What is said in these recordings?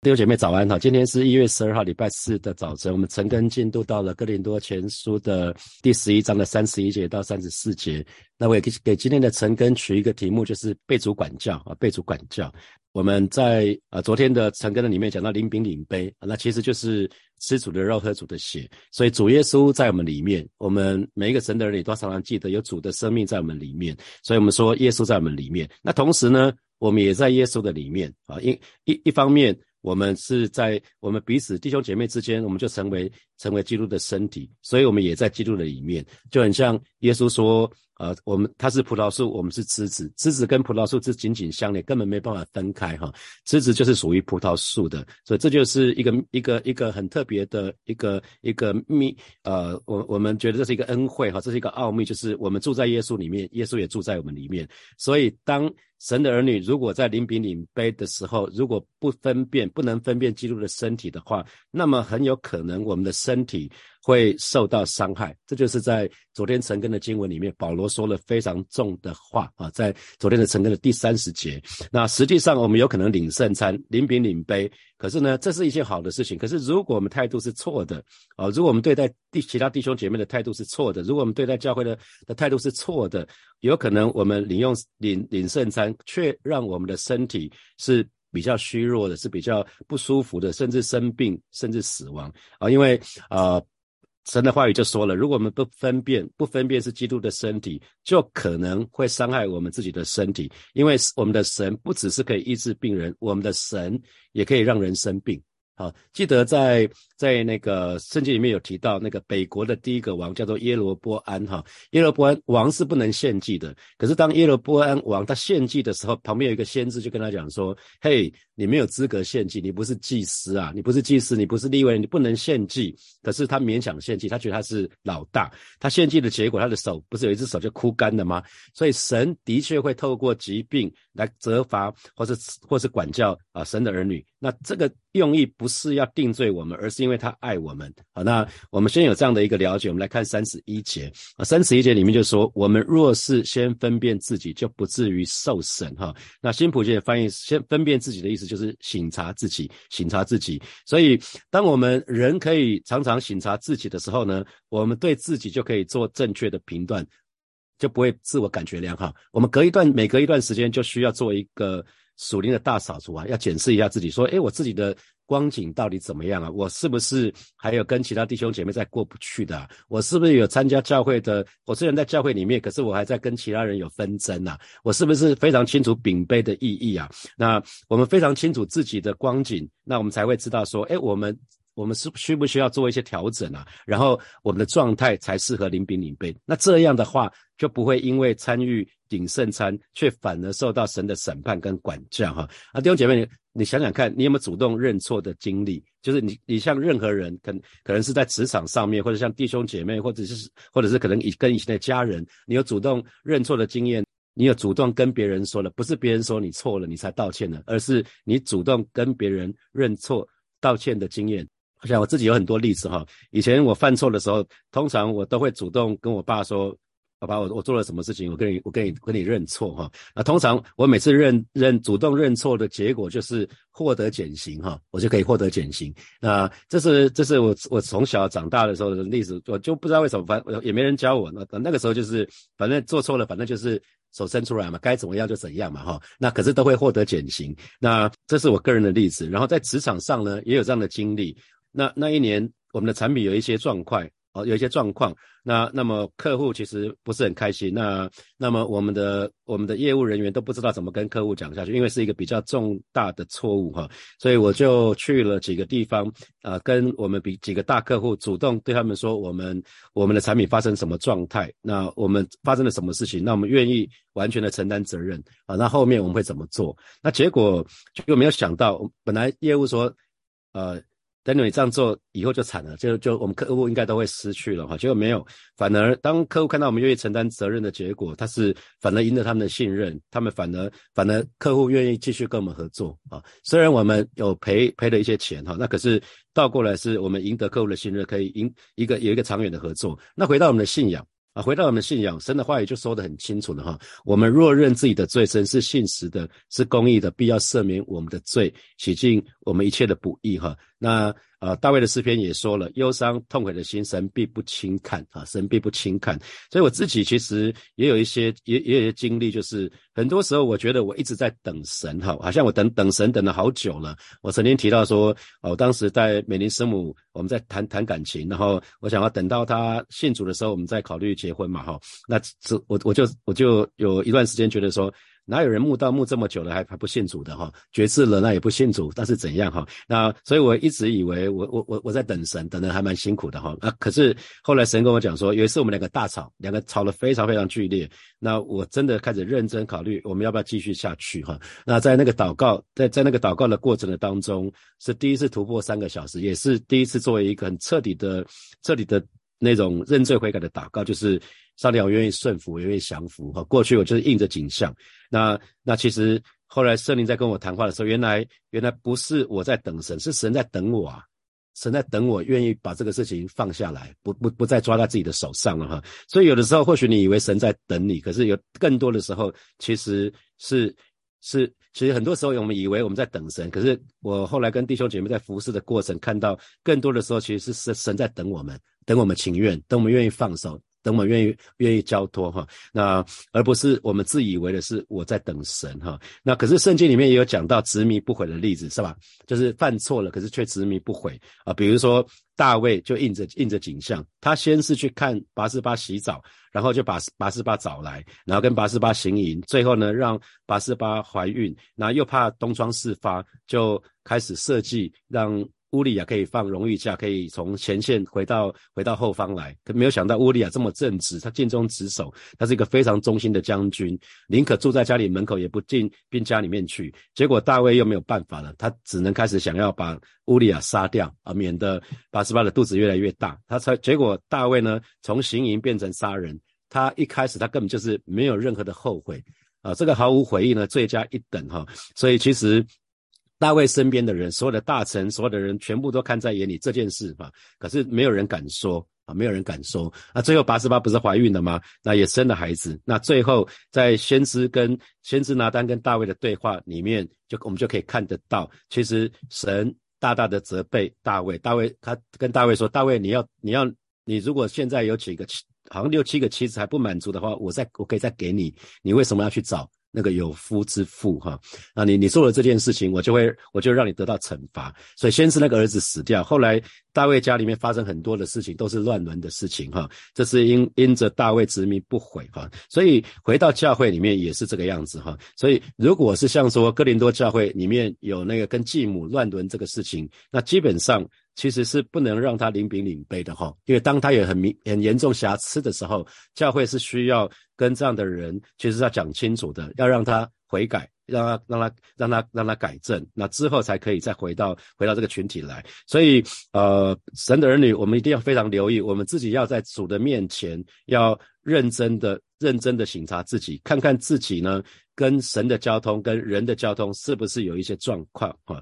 弟兄姐妹早安哈！今天是一月十二号礼拜四的早晨，我们晨更进度到了哥林多前书的第十一章的三十一节到三十四节。那我也给给今天的晨更取一个题目，就是被主管教啊，被主管教。我们在啊昨天的晨更的里面讲到领饼领杯，那其实就是吃主的肉喝主的血。所以主耶稣在我们里面，我们每一个神的人里都常常记得有主的生命在我们里面。所以我们说耶稣在我们里面。那同时呢，我们也在耶稣的里面啊，一一一方面。我们是在我们彼此弟兄姐妹之间，我们就成为成为基督的身体，所以我们也在基督的里面，就很像耶稣说，呃，我们他是葡萄树，我们是枝子，枝子跟葡萄树是紧紧相连，根本没办法分开哈。枝子就是属于葡萄树的，所以这就是一个一个一个很特别的一个一个秘，呃，我我们觉得这是一个恩惠哈，这是一个奥秘，就是我们住在耶稣里面，耶稣也住在我们里面，所以当。神的儿女如果在临饼领杯的时候，如果不分辨、不能分辨基督的身体的话，那么很有可能我们的身体。会受到伤害，这就是在昨天晨更的经文里面，保罗说了非常重的话啊，在昨天的晨更的第三十节。那实际上我们有可能领圣餐、领饼领杯，可是呢，这是一件好的事情。可是如果我们态度是错的啊，如果我们对待弟其他弟兄姐妹的态度是错的，如果我们对待教会的的态度是错的，有可能我们领用领领圣餐，却让我们的身体是比较虚弱的，是比较不舒服的，甚至生病，甚至死亡啊，因为啊。神的话语就说了，如果我们不分辨，不分辨是基督的身体，就可能会伤害我们自己的身体，因为我们的神不只是可以医治病人，我们的神也可以让人生病。好，记得在在那个圣经里面有提到，那个北国的第一个王叫做耶罗波安哈。耶罗波安王是不能献祭的，可是当耶罗波安王他献祭的时候，旁边有一个先知就跟他讲说：“嘿，你没有资格献祭，你不是祭司啊，你不是祭司，你不是立位，你不能献祭。”可是他勉强献祭，他觉得他是老大。他献祭的结果，他的手不是有一只手就枯干了吗？所以神的确会透过疾病来责罚，或是或是管教啊神的儿女。那这个用意不是要定罪我们，而是因因为他爱我们。好，那我们先有这样的一个了解，我们来看三十一节啊。三十一节里面就说，我们若是先分辨自己，就不至于受审。哈，那新普界翻译，先分辨自己的意思就是醒察自己，醒察自己。所以，当我们人可以常常醒察自己的时候呢，我们对自己就可以做正确的评断，就不会自我感觉良好。我们隔一段，每隔一段时间就需要做一个。属灵的大扫除啊，要检视一下自己，说，诶，我自己的光景到底怎么样啊？我是不是还有跟其他弟兄姐妹在过不去的？我是不是有参加教会的？我虽然在教会里面，可是我还在跟其他人有纷争啊？我是不是非常清楚饼杯的意义啊？那我们非常清楚自己的光景，那我们才会知道说，诶，我们。我们是需不需要做一些调整啊？然后我们的状态才适合领饼领杯。那这样的话，就不会因为参与鼎圣餐，却反而受到神的审判跟管教哈。啊，弟兄姐妹，你想想看，你有没有主动认错的经历？就是你，你像任何人，可可能是在职场上面，或者像弟兄姐妹，或者是或者是可能以跟以前的家人，你有主动认错的经验，你有主动跟别人说了，不是别人说你错了，你才道歉的，而是你主动跟别人认错道歉的经验。好像我自己有很多例子哈，以前我犯错的时候，通常我都会主动跟我爸说：“爸爸，我我做了什么事情？我跟你我跟你跟你认错哈。”那通常我每次认认主动认错的结果就是获得减刑哈，我就可以获得减刑。那这是这是我我从小长大的时候的例子，我就不知道为什么，反也没人教我。那那个时候就是反正做错了，反正就是手伸出来嘛，该怎么样就怎样嘛哈。那可是都会获得减刑。那这是我个人的例子。然后在职场上呢，也有这样的经历。那那一年，我们的产品有一些状况，哦，有一些状况。那那么客户其实不是很开心。那那么我们的我们的业务人员都不知道怎么跟客户讲下去，因为是一个比较重大的错误哈。所以我就去了几个地方，啊，跟我们比几个大客户主动对他们说，我们我们的产品发生什么状态，那我们发生了什么事情，那我们愿意完全的承担责任啊。那后面我们会怎么做？那结果就没有想到，本来业务说，呃。等你这样做以后就惨了，就就我们客户应该都会失去了哈。结果没有，反而当客户看到我们愿意承担责任的结果，他是反而赢得他们的信任，他们反而反而客户愿意继续跟我们合作啊。虽然我们有赔赔了一些钱哈，那可是倒过来是我们赢得客户的信任，可以赢一个有一个长远的合作。那回到我们的信仰。啊，回到我们信仰，神的话语就说得很清楚了哈。我们若认自己的罪，神是信实的，是公义的，必要赦免我们的罪，洗净我们一切的不义哈。那呃，大卫的诗篇也说了，忧伤痛悔的心，神必不轻看啊，神必不轻看。所以我自己其实也有一些，也也有一些经历，就是很多时候我觉得我一直在等神哈，好像我等等神等了好久了。我曾经提到说，哦，当时在美林师母，我们在谈谈感情，然后我想要等到他信主的时候，我们再考虑结婚嘛哈。那这我我就我就有一段时间觉得说。哪有人墓道墓这么久了还还不信主的哈？绝志了那也不信主，那是怎样哈？那所以我一直以为我我我我在等神，等的还蛮辛苦的哈。那可是后来神跟我讲说，有一次我们两个大吵，两个吵得非常非常剧烈。那我真的开始认真考虑，我们要不要继续下去哈？那在那个祷告，在在那个祷告的过程的当中，是第一次突破三个小时，也是第一次作为一个很彻底的、彻底的那种认罪悔改的祷告，就是。上帝，我愿意顺服，我愿意降服。哈，过去我就是应着景象。那那其实后来圣灵在跟我谈话的时候，原来原来不是我在等神，是神在等我啊！神在等我，愿意把这个事情放下来，不不不再抓在自己的手上了哈。所以有的时候，或许你以为神在等你，可是有更多的时候，其实是是，其实很多时候我们以为我们在等神，可是我后来跟弟兄姐妹在服侍的过程，看到更多的时候，其实是神神在等我们，等我们情愿，等我们愿意放手。等我们愿意愿意交托哈，那而不是我们自以为的是我在等神哈。那可是圣经里面也有讲到执迷不悔的例子是吧？就是犯错了，可是却执迷不悔啊。比如说大卫就印着印着景象，他先是去看拔示巴洗澡，然后就把拔示巴找来，然后跟拔示巴行淫，最后呢让拔示巴怀孕，然后又怕东窗事发，就开始设计让。乌利亚可以放荣誉假，可以从前线回到回到后方来。可没有想到乌利亚这么正直，他尽忠职守，他是一个非常忠心的将军，宁可住在家里门口，也不进兵家里面去。结果大卫又没有办法了，他只能开始想要把乌利亚杀掉啊，免得八十八的肚子越来越大。他才结果大卫呢，从行营变成杀人。他一开始他根本就是没有任何的后悔啊，这个毫无悔意呢，罪加一等哈。所以其实。大卫身边的人，所有的大臣，所有的人，全部都看在眼里这件事吧。可是没有人敢说啊，没有人敢说。那最后八十八不是怀孕了吗？那也生了孩子。那最后在先知跟先知拿单跟大卫的对话里面，就我们就可以看得到，其实神大大的责备大卫。大卫他跟大卫说：“大卫，你要你要你如果现在有几个妻，好像六七个妻子还不满足的话，我再我可以再给你。你为什么要去找？”那个有夫之妇哈，那你你做了这件事情，我就会我就让你得到惩罚。所以先是那个儿子死掉，后来大卫家里面发生很多的事情，都是乱伦的事情哈。这是因因着大卫执迷不悔哈，所以回到教会里面也是这个样子哈。所以如果是像说哥林多教会里面有那个跟继母乱伦这个事情，那基本上。其实是不能让他领饼领杯的哈，因为当他有很明很严重瑕疵的时候，教会是需要跟这样的人，其实要讲清楚的，要让他悔改，让他让他让他让他改正，那之后才可以再回到回到这个群体来。所以呃，神的儿女，我们一定要非常留意，我们自己要在主的面前要认真的认真的省察自己，看看自己呢。跟神的交通跟人的交通是不是有一些状况啊？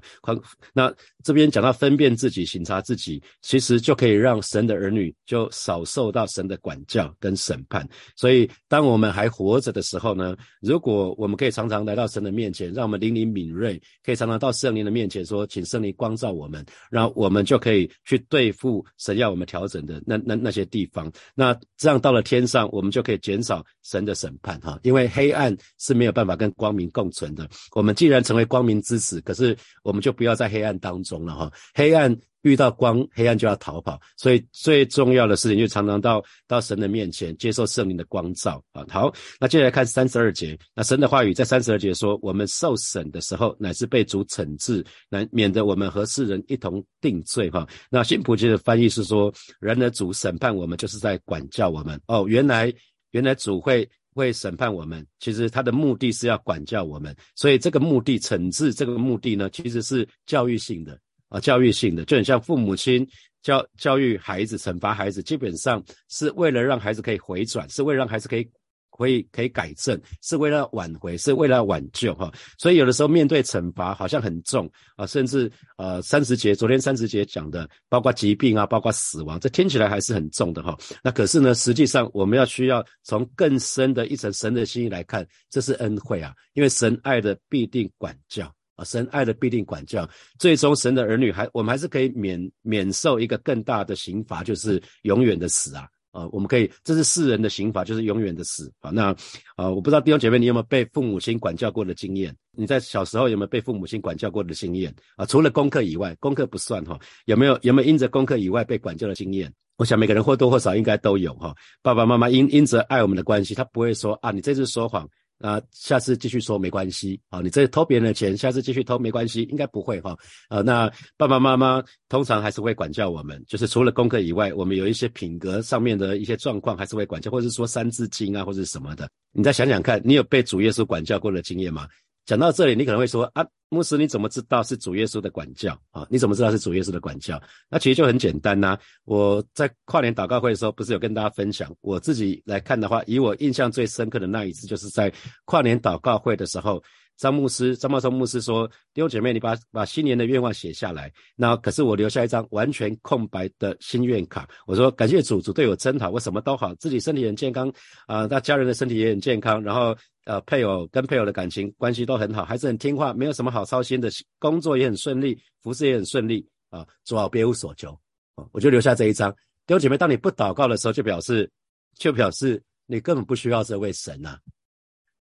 那这边讲到分辨自己、审查自己，其实就可以让神的儿女就少受到神的管教跟审判。所以，当我们还活着的时候呢，如果我们可以常常来到神的面前，让我们灵灵敏锐，可以常常到圣灵的面前说，请圣灵光照我们，然后我们就可以去对付神要我们调整的那那那些地方。那这样到了天上，我们就可以减少神的审判哈，因为黑暗是没有办法。法跟光明共存的，我们既然成为光明之子，可是我们就不要在黑暗当中了哈。黑暗遇到光，黑暗就要逃跑。所以最重要的事情，就常常到到神的面前，接受圣灵的光照啊。好，那接下来看三十二节，那神的话语在三十二节说，我们受审的时候，乃是被主惩治，来免得我们和世人一同定罪哈。那新普济的翻译是说，然而主审判我们，就是在管教我们哦。原来原来主会。会审判我们，其实他的目的是要管教我们，所以这个目的惩治这个目的呢，其实是教育性的啊，教育性的，就很像父母亲教教育孩子、惩罚孩子，基本上是为了让孩子可以回转，是为了让孩子可以可以可以改正，是为了挽回，是为了挽救哈。所以有的时候面对惩罚好像很重啊，甚至呃三十节，昨天三十节讲的，包括疾病啊，包括死亡，这听起来还是很重的哈。那可是呢，实际上我们要需要从更深的一层神的心意来看，这是恩惠啊，因为神爱的必定管教。啊，神爱的必定管教，最终神的儿女还我们还是可以免免受一个更大的刑罚，就是永远的死啊！啊，我们可以，这是世人的刑罚，就是永远的死啊！那啊，我不知道弟兄姐妹，你有没有被父母亲管教过的经验？你在小时候有没有被父母亲管教过的经验？啊，除了功课以外，功课不算哈，有没有有没有因着功课以外被管教的经验？我想每个人或多或少应该都有哈。爸爸妈妈因因着爱我们的关系，他不会说啊，你这次说谎。啊，下次继续说没关系啊，你这偷别人的钱，下次继续偷没关系，应该不会哈。啊，那爸爸妈妈通常还是会管教我们，就是除了功课以外，我们有一些品格上面的一些状况，还是会管教，或者是说三字经啊，或者什么的。你再想想看，你有被主耶稣管教过的经验吗？讲到这里，你可能会说啊，牧师你怎么知道是主耶稣的管教啊？你怎么知道是主耶稣的管教？那其实就很简单呐。我在跨年祷告会的时候，不是有跟大家分享，我自己来看的话，以我印象最深刻的那一次，就是在跨年祷告会的时候，张牧师张茂松牧师说：“弟兄姐妹，你把把新年的愿望写下来。”那可是我留下一张完全空白的心愿卡。我说：“感谢主，主对我真好，我什么都好，自己身体很健康啊，那家人的身体也很健康，然后。”呃，配偶跟配偶的感情关系都很好，还是很听话，没有什么好操心的，工作也很顺利，服饰也很顺利啊，做好别无所求啊，我就留下这一张。弟兄姐妹，当你不祷告的时候，就表示就表示你根本不需要这位神呐。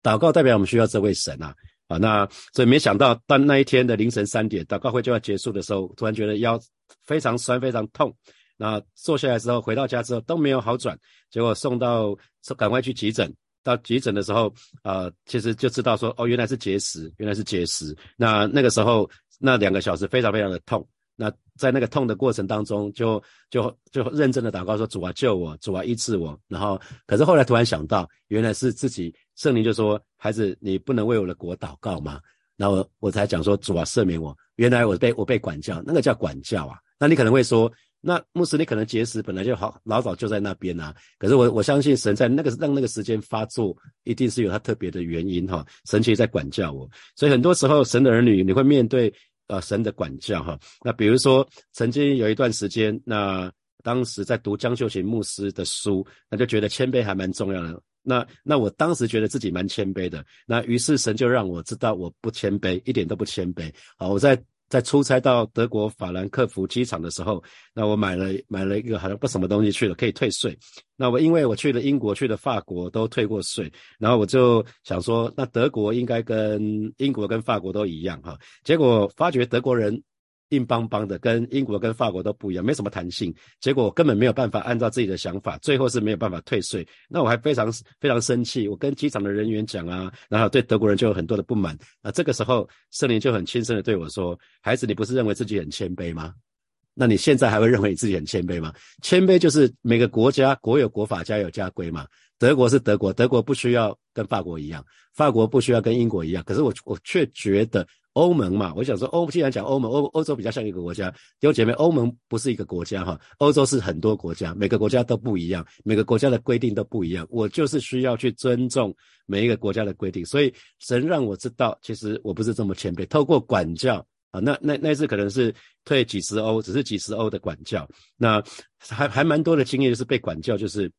祷告代表我们需要这位神呐啊，啊那所以没想到当那一天的凌晨三点祷告会就要结束的时候，突然觉得腰非常酸，非常痛。那坐下来之后，回到家之后都没有好转，结果送到赶快去急诊。到急诊的时候，呃，其实就知道说，哦，原来是结石，原来是结石。那那个时候，那两个小时非常非常的痛。在那个痛的过程当中，就就就认真的祷告说，主啊救我，主啊医治我。然后，可是后来突然想到，原来是自己圣灵就说，孩子，你不能为我的国祷告吗？然后我才讲说，主啊赦免我。原来我被我被管教，那个叫管教啊。那你可能会说。那牧师，你可能结石本来就好，老早就在那边啊。可是我我相信神在那个让那个时间发作，一定是有他特别的原因哈。神其实在管教我，所以很多时候神的儿女你会面对呃神的管教哈。那比如说曾经有一段时间，那当时在读江秀琴牧师的书，那就觉得谦卑还蛮重要的。那那我当时觉得自己蛮谦卑的，那于是神就让我知道我不谦卑，一点都不谦卑。好，我在。在出差到德国法兰克福机场的时候，那我买了买了一个好像不什么东西去了，可以退税。那我因为我去了英国，去了法国都退过税，然后我就想说，那德国应该跟英国跟法国都一样哈。结果发觉德国人。硬邦邦的，跟英国跟法国都不一样，没什么弹性。结果我根本没有办法按照自己的想法，最后是没有办法退税。那我还非常非常生气，我跟机场的人员讲啊，然后对德国人就有很多的不满。啊，这个时候圣灵就很轻声的对我说：“孩子，你不是认为自己很谦卑吗？那你现在还会认为你自己很谦卑吗？谦卑就是每个国家国有国法，家有家规嘛。德国是德国，德国不需要跟法国一样，法国不需要跟英国一样。可是我我却觉得。”欧盟嘛，我想说欧，既然讲欧盟，欧欧洲比较像一个国家。弟兄姐妹，欧盟不是一个国家哈，欧洲是很多国家，每个国家都不一样，每个国家的规定都不一样。我就是需要去尊重每一个国家的规定，所以神让我知道，其实我不是这么谦卑。透过管教啊，那那那次可能是退几十欧，只是几十欧的管教，那还还蛮多的经验，就是被管教，就是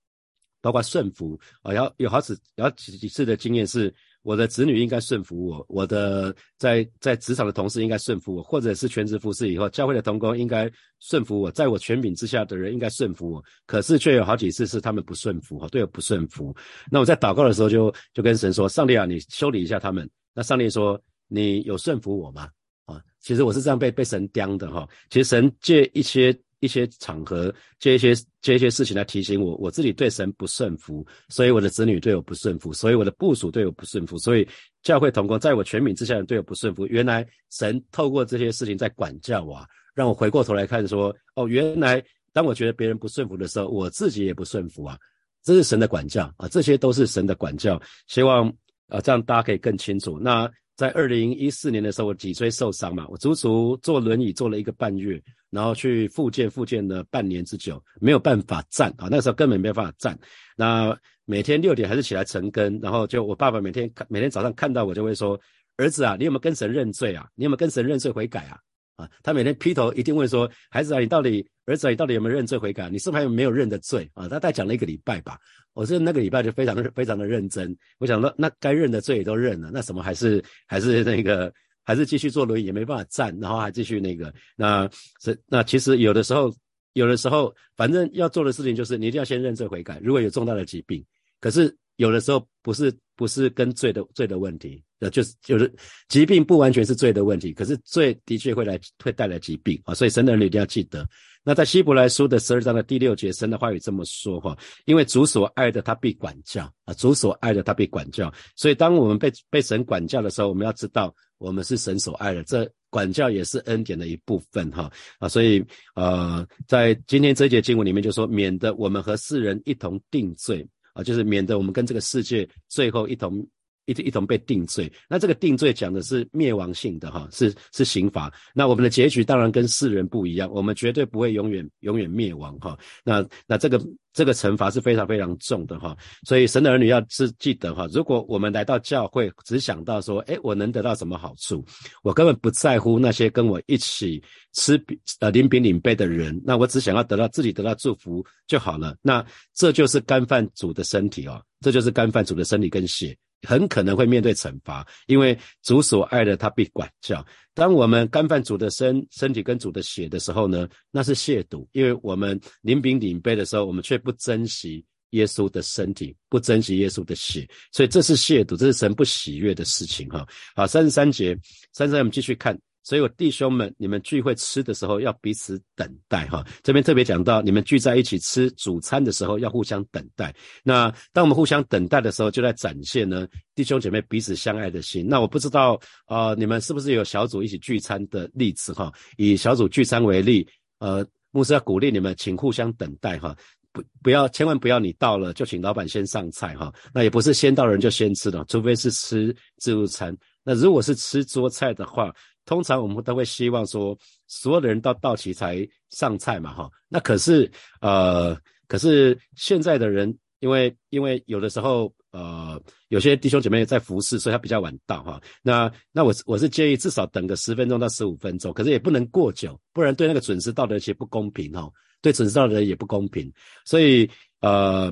包括顺服啊，然后有好几有几几次的经验是。我的子女应该顺服我，我的在在职场的同事应该顺服我，或者是全职服侍以后，教会的同工应该顺服我，在我权柄之下的人应该顺服我。可是却有好几次是他们不顺服，哈，对我不顺服。那我在祷告的时候就就跟神说：“上帝啊，你修理一下他们。”那上帝说：“你有顺服我吗？”啊，其实我是这样被被神刁的哈。其实神借一些。一些场合接一些接一些事情来提醒我，我自己对神不顺服，所以我的子女对我不顺服，所以我的部属对我不顺服，所以教会同工在我权柄之下的对我不顺服。原来神透过这些事情在管教我，啊让我回过头来看说，哦，原来当我觉得别人不顺服的时候，我自己也不顺服啊，这是神的管教啊，这些都是神的管教。希望啊，这样大家可以更清楚。那在二零一四年的时候，我脊椎受伤嘛，我足足坐轮椅坐了一个半月。然后去复健，复健了半年之久，没有办法站啊，那时候根本没有办法站。那每天六点还是起来晨更，然后就我爸爸每天每天早上看到我就会说，儿子啊，你有没有跟神认罪啊？你有没有跟神认罪悔改啊？啊，他每天劈头一定问说，孩子啊，你到底儿子啊，你到底有没有认罪悔改？你是不是还有没有认的罪啊？他大概讲了一个礼拜吧，我是那个礼拜就非常非常的认真，我想说那该认的罪也都认了，那什么还是还是那个还是继续坐轮椅也没办法站，然后还继续那个，那是那其实有的时候有的时候反正要做的事情就是你一定要先认罪悔改，如果有重大的疾病。可是有的时候不是不是跟罪的罪的问题，呃，就是就是疾病不完全是罪的问题，可是罪的确会来会带来疾病啊，所以神的人一定要记得。那在希伯来书的十二章的第六节，神的话语这么说哈，因为主所爱的他必管教啊，主所爱的他必管教，所以当我们被被神管教的时候，我们要知道我们是神所爱的，这管教也是恩典的一部分哈啊，所以呃，在今天这节经文里面就说，免得我们和世人一同定罪。啊，就是免得我们跟这个世界最后一同一一同被定罪。那这个定罪讲的是灭亡性的哈，是是刑罚。那我们的结局当然跟世人不一样，我们绝对不会永远永远灭亡哈。那那这个。这个惩罚是非常非常重的哈，所以神的儿女要是记得哈，如果我们来到教会只想到说，哎，我能得到什么好处，我根本不在乎那些跟我一起吃饼呃领饼领杯的人，那我只想要得到自己得到祝福就好了。那这就是干饭主的身体哦，这就是干饭主的身体跟血。很可能会面对惩罚，因为主所爱的他必管教。当我们干犯主的身身体跟主的血的时候呢，那是亵渎，因为我们临饼领杯的时候，我们却不珍惜耶稣的身体，不珍惜耶稣的血，所以这是亵渎，这是神不喜悦的事情哈。好，三十三节，三十三我们继续看。所以，我弟兄们，你们聚会吃的时候要彼此等待，哈。这边特别讲到，你们聚在一起吃主餐的时候要互相等待。那当我们互相等待的时候，就在展现呢弟兄姐妹彼此相爱的心。那我不知道，呃，你们是不是有小组一起聚餐的例子，哈？以小组聚餐为例，呃，牧师要鼓励你们，请互相等待，哈，不不要，千万不要你到了就请老板先上菜，哈。那也不是先到人就先吃的，除非是吃自助餐。那如果是吃桌菜的话，通常我们都会希望说，所有的人到到齐才上菜嘛，哈。那可是，呃，可是现在的人，因为因为有的时候，呃，有些弟兄姐妹在服侍，所以他比较晚到，哈。那那我我是建议至少等个十分钟到十五分钟，可是也不能过久，不然对那个准时到的人其实不公平，哈。对准时到的人也不公平，所以呃，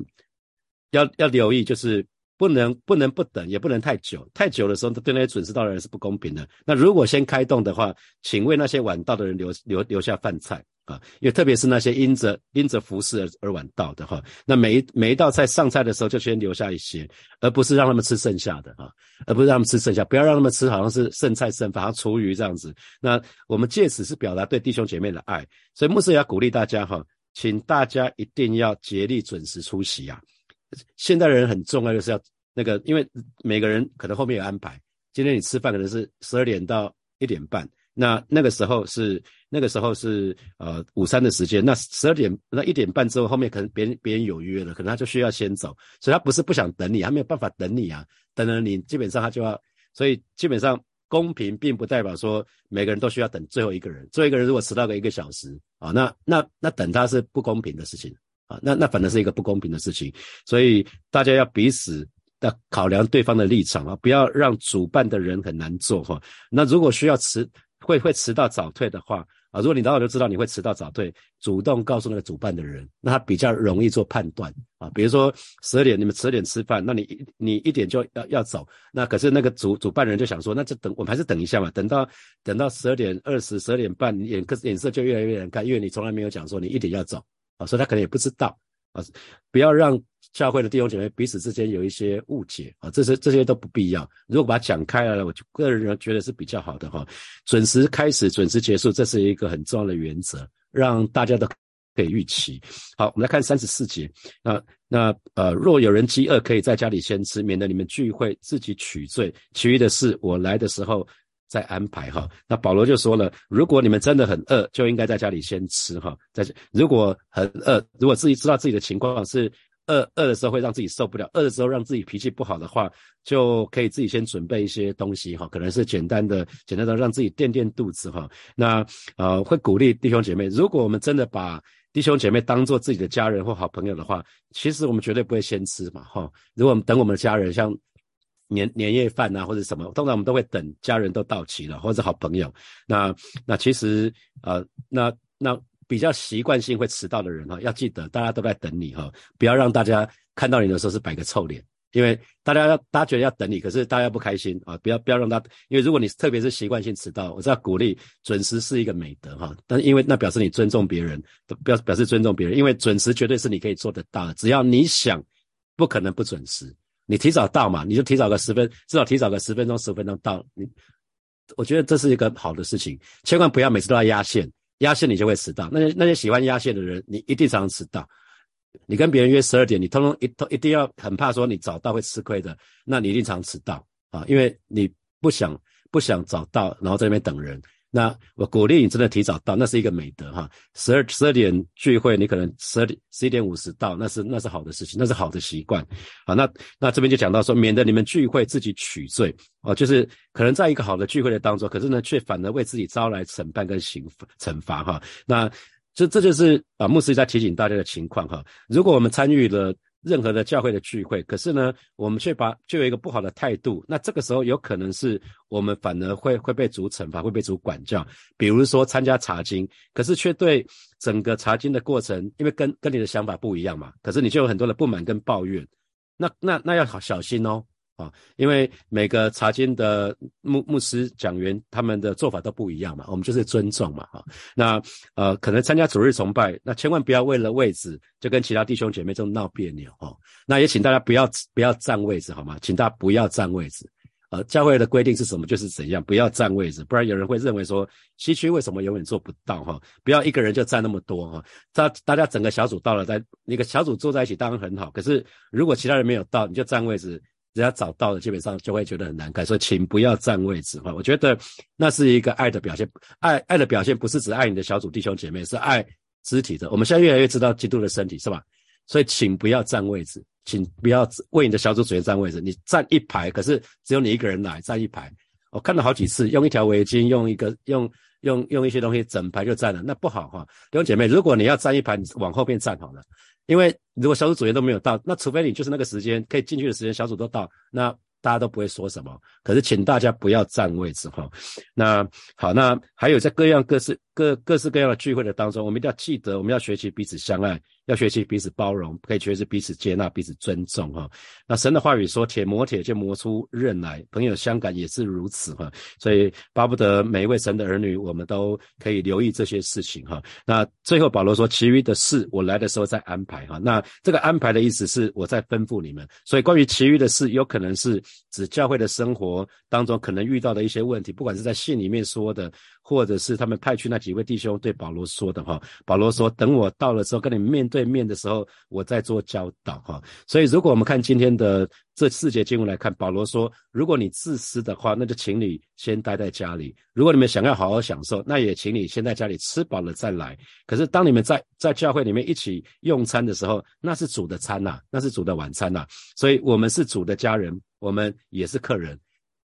要要留意就是。不能不能不等，也不能太久。太久的时候，对那些准时到的人是不公平的。那如果先开动的话，请为那些晚到的人留留留下饭菜啊，因为特别是那些因着因着服侍而而晚到的哈。那每一每一道菜上菜的时候，就先留下一些，而不是让他们吃剩下的啊，而不是让他们吃剩下，不要让他们吃好像是剩菜剩饭，好像厨余这样子。那我们借此是表达对弟兄姐妹的爱，所以牧师也要鼓励大家哈，请大家一定要竭力准时出席啊。现代人很重要，就是要那个，因为每个人可能后面有安排。今天你吃饭可能是十二点到一点半，那那个时候是那个时候是呃午餐的时间。那十二点那一点半之后，后面可能别人别人有约了，可能他就需要先走，所以他不是不想等你，他没有办法等你啊。等了你，基本上他就要，所以基本上公平并不代表说每个人都需要等最后一个人。最后一个人如果迟到个一个小时啊，那那那等他是不公平的事情。啊，那那反正是一个不公平的事情，所以大家要彼此的考量对方的立场啊，不要让主办的人很难做哈。那如果需要迟会会迟到早退的话啊，如果你早早就知道你会迟到早退，主动告诉那个主办的人，那他比较容易做判断啊。比如说十二点你们十二点吃饭，那你你一点就要要走，那可是那个主主办人就想说，那就等我们还是等一下嘛，等到等到十二点二十、十二点半，眼个眼色就越来越难看，因为你从来没有讲说你一点要走。啊，所以他可能也不知道啊，不要让教会的弟兄姐妹彼此之间有一些误解啊，这些这些都不必要。如果把它讲开了，我就个人觉得是比较好的哈。准时开始，准时结束，这是一个很重要的原则，让大家都可以预期。好，我们来看三十四节。那那呃，若有人饥饿，可以在家里先吃，免得你们聚会自己取罪。其余的事，我来的时候。再安排哈，那保罗就说了，如果你们真的很饿，就应该在家里先吃哈。在如果很饿，如果自己知道自己的情况是饿饿的时候会让自己受不了，饿的时候让自己脾气不好的话，就可以自己先准备一些东西哈，可能是简单的、简单的让自己垫垫肚子哈。那呃，会鼓励弟兄姐妹，如果我们真的把弟兄姐妹当做自己的家人或好朋友的话，其实我们绝对不会先吃嘛哈。如果我们等我们的家人像年年夜饭啊或者什么，通常我们都会等家人都到齐了或者好朋友。那那其实呃那那。比较习惯性会迟到的人哈，要记得大家都在等你哈，不要让大家看到你的时候是摆个臭脸，因为大家要大家觉得要等你，可是大家不开心啊，不要不要让他，因为如果你特别是习惯性迟到，我是要鼓励准时是一个美德哈，但是因为那表示你尊重别人，表表示尊重别人，因为准时绝对是你可以做得到的，只要你想，不可能不准时，你提早到嘛，你就提早个十分，至少提早个十分钟十分钟到，你我觉得这是一个好的事情，千万不要每次都要压线。压线你就会迟到，那些那些喜欢压线的人，你一定常常迟到。你跟别人约十二点，你通通一通一定要很怕说你早到会吃亏的，那你一定常迟到啊，因为你不想不想早到，然后在那边等人。那我鼓励你真的提早到，那是一个美德哈。十二十二点聚会，你可能十二点十一点五十到，那是那是好的事情，那是好的习惯。好，那那这边就讲到说，免得你们聚会自己取罪哦，就是可能在一个好的聚会的当中，可是呢，却反而为自己招来审判跟刑惩罚哈。那这这就是啊，牧师在提醒大家的情况哈。如果我们参与了。任何的教会的聚会，可是呢，我们却把就有一个不好的态度，那这个时候有可能是我们反而会会被主惩罚，会被主管教。比如说参加查经，可是却对整个查经的过程，因为跟跟你的想法不一样嘛，可是你就有很多的不满跟抱怨，那那那要好小心哦。啊，因为每个查经的牧牧师讲员他们的做法都不一样嘛，我们就是尊重嘛，哈。那呃，可能参加主日崇拜，那千万不要为了位置就跟其他弟兄姐妹这种闹别扭，哈。那也请大家不要不要占位置，好吗？请大家不要占位置。呃，教会的规定是什么就是怎样，不要占位置，不然有人会认为说西区为什么永远做不到，哈。不要一个人就占那么多，哈。大大家整个小组到了，在一个小组坐在一起当然很好，可是如果其他人没有到，你就占位置。人家找到了，基本上就会觉得很难看，所以请不要占位置哈。我觉得那是一个爱的表现，爱爱的表现不是只爱你的小组弟兄姐妹，是爱肢体的。我们现在越来越知道基督的身体是吧？所以请不要占位置，请不要为你的小组主任占位置。你站一排，可是只有你一个人来站一排。我看了好几次，用一条围巾，用一个用用用一些东西，整排就站了，那不好哈。弟兄姐妹，如果你要站一排，你往后边站好了。因为如果小组组员都没有到，那除非你就是那个时间可以进去的时间，小组都到，那。大家都不会说什么，可是请大家不要占位置哈。那好，那还有在各样各式各各式各样的聚会的当中，我们一定要记得，我们要学习彼此相爱，要学习彼此包容，可以学习彼此接纳、彼此尊重哈。那神的话语说：“铁磨铁就磨出刃来。”朋友相感也是如此哈。所以巴不得每一位神的儿女，我们都可以留意这些事情哈。那最后保罗说：“其余的事，我来的时候再安排哈。”那这个安排的意思是我在吩咐你们。所以关于其余的事，有可能是。指教会的生活当中可能遇到的一些问题，不管是在信里面说的，或者是他们派去那几位弟兄对保罗说的哈。保罗说：“等我到了之后，跟你面对面的时候，我再做教导哈。”所以，如果我们看今天的这四节经文来看，保罗说：“如果你自私的话，那就请你先待在家里；如果你们想要好好享受，那也请你先在家里吃饱了再来。可是，当你们在在教会里面一起用餐的时候，那是主的餐呐，那是主的晚餐呐。所以，我们是主的家人。”我们也是客人，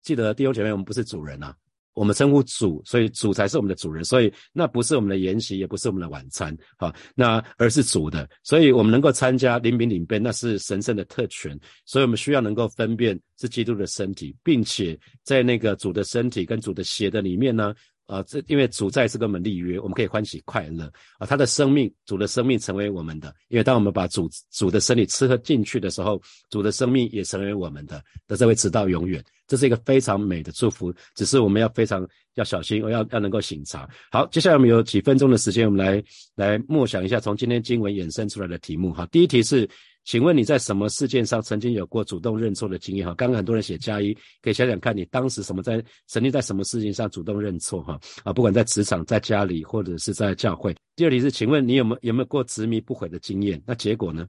记得弟兄姐妹，我们不是主人呐，我们称呼主，所以主才是我们的主人，所以那不是我们的筵席，也不是我们的晚餐，好，那而是主的，所以我们能够参加临饼领杯，那是神圣的特权，所以我们需要能够分辨是基督的身体，并且在那个主的身体跟主的血的里面呢。啊，这因为主在是跟我们立约，我们可以欢喜快乐啊。他的生命，主的生命成为我们的，因为当我们把主主的身体吃喝进去的时候，主的生命也成为我们的，的这会直到永远。这是一个非常美的祝福，只是我们要非常要小心，要要能够醒察。好，接下来我们有几分钟的时间，我们来来默想一下从今天经文衍生出来的题目。哈，第一题是。请问你在什么事件上曾经有过主动认错的经验？哈，刚刚很多人写加一，可以想想看你当时什么在曾经在什么事情上主动认错？哈啊，不管在职场、在家里或者是在教会。第二题是，请问你有没有有没有过执迷不悔的经验？那结果呢？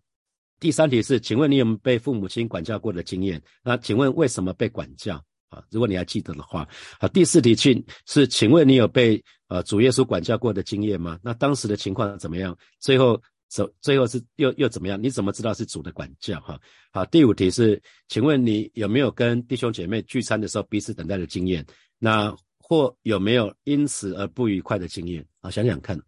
第三题是，请问你有没有被父母亲管教过的经验？那请问为什么被管教？啊，如果你还记得的话。好，第四题请是，请问你有被呃主耶稣管教过的经验吗？那当时的情况怎么样？最后。走最后是又又怎么样？你怎么知道是主的管教？哈，好，第五题是，请问你有没有跟弟兄姐妹聚餐的时候彼此等待的经验？那或有没有因此而不愉快的经验？啊，想想看。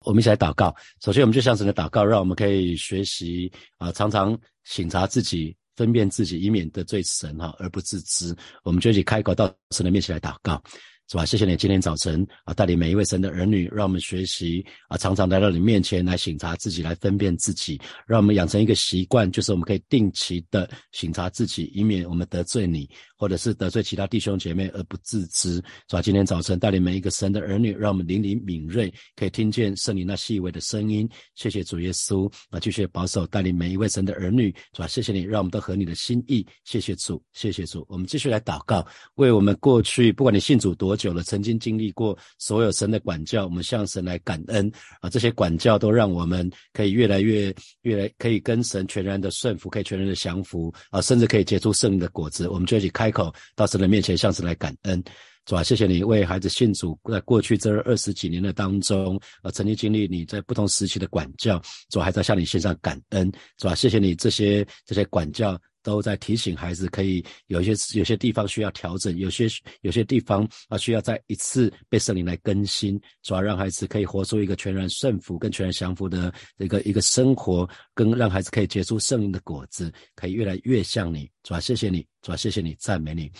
我们一起来祷告。首先，我们就向神的祷告，让我们可以学习啊，常常省察自己，分辨自己，以免得罪神哈，而不自知。我们就一起开口到神的面前来祷告。是吧？谢谢你今天早晨啊，带领每一位神的儿女，让我们学习啊，常常来到你面前来醒察自己，来分辨自己，让我们养成一个习惯，就是我们可以定期的醒察自己，以免我们得罪你，或者是得罪其他弟兄姐妹而不自知。是吧？今天早晨带领每一个神的儿女，让我们灵灵敏锐，可以听见圣灵那细微的声音。谢谢主耶稣啊，继续保守带领每一位神的儿女，是吧？谢谢你，让我们都合你的心意。谢谢主，谢谢主。我们继续来祷告，为我们过去，不管你信主多。久了，曾经经历过所有神的管教，我们向神来感恩啊！这些管教都让我们可以越来越、越来可以跟神全然的顺服，可以全然的降服啊，甚至可以结出圣灵的果子。我们就一起开开口到神的面前，向神来感恩，主啊，谢谢你为孩子信主，在过去这二十几年的当中呃，曾经经历你在不同时期的管教，主还在向你献上感恩，主啊，谢谢你这些这些管教。都在提醒孩子，可以有些有些地方需要调整，有些有些地方啊需要再一次被圣灵来更新，主要让孩子可以活出一个全然顺服跟全然降服的一个一个生活，跟让孩子可以结出圣灵的果子，可以越来越像你，主啊谢谢你，主啊谢谢你，赞美你。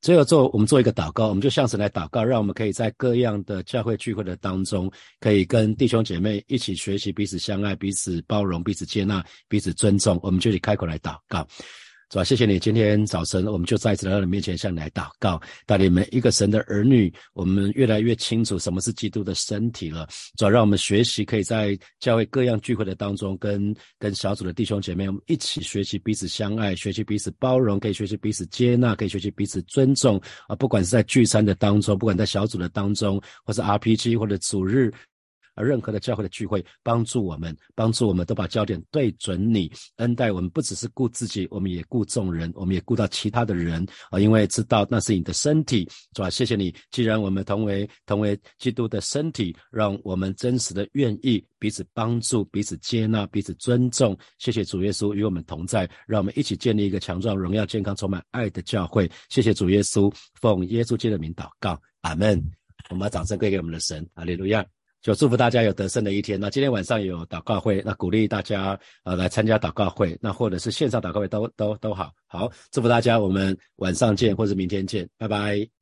最后做我们做一个祷告，我们就向神来祷告，让我们可以在各样的教会聚会的当中，可以跟弟兄姐妹一起学习彼此相爱、彼此包容、彼此接纳、彼此尊重。我们就以开口来祷告。主啊，谢谢你！今天早晨，我们就再一次来到你面前，向你来祷告，带领每一个神的儿女，我们越来越清楚什么是基督的身体了。主啊，让我们学习，可以在教会各样聚会的当中，跟跟小组的弟兄姐妹，我们一起学习彼此相爱，学习彼此包容，可以学习彼此接纳，可以学习彼此尊重啊！不管是在聚餐的当中，不管在小组的当中，或是 RPG 或者主日。而任何的教会的聚会，帮助我们，帮助我们都把焦点对准你，恩待我们，不只是顾自己，我们也顾众人，我们也顾到其他的人啊，因为知道那是你的身体，是吧？谢谢你，既然我们同为同为基督的身体，让我们真实的愿意彼此帮助、彼此接纳、彼此尊重。谢谢主耶稣与我们同在，让我们一起建立一个强壮、荣耀、健康、充满爱的教会。谢谢主耶稣，奉耶稣基督的名祷告，阿门。我们把掌声归给我们的神，阿利路亚。就祝福大家有得胜的一天。那今天晚上有祷告会，那鼓励大家呃来参加祷告会，那或者是线上祷告会都都都好好祝福大家。我们晚上见，或者明天见，拜拜。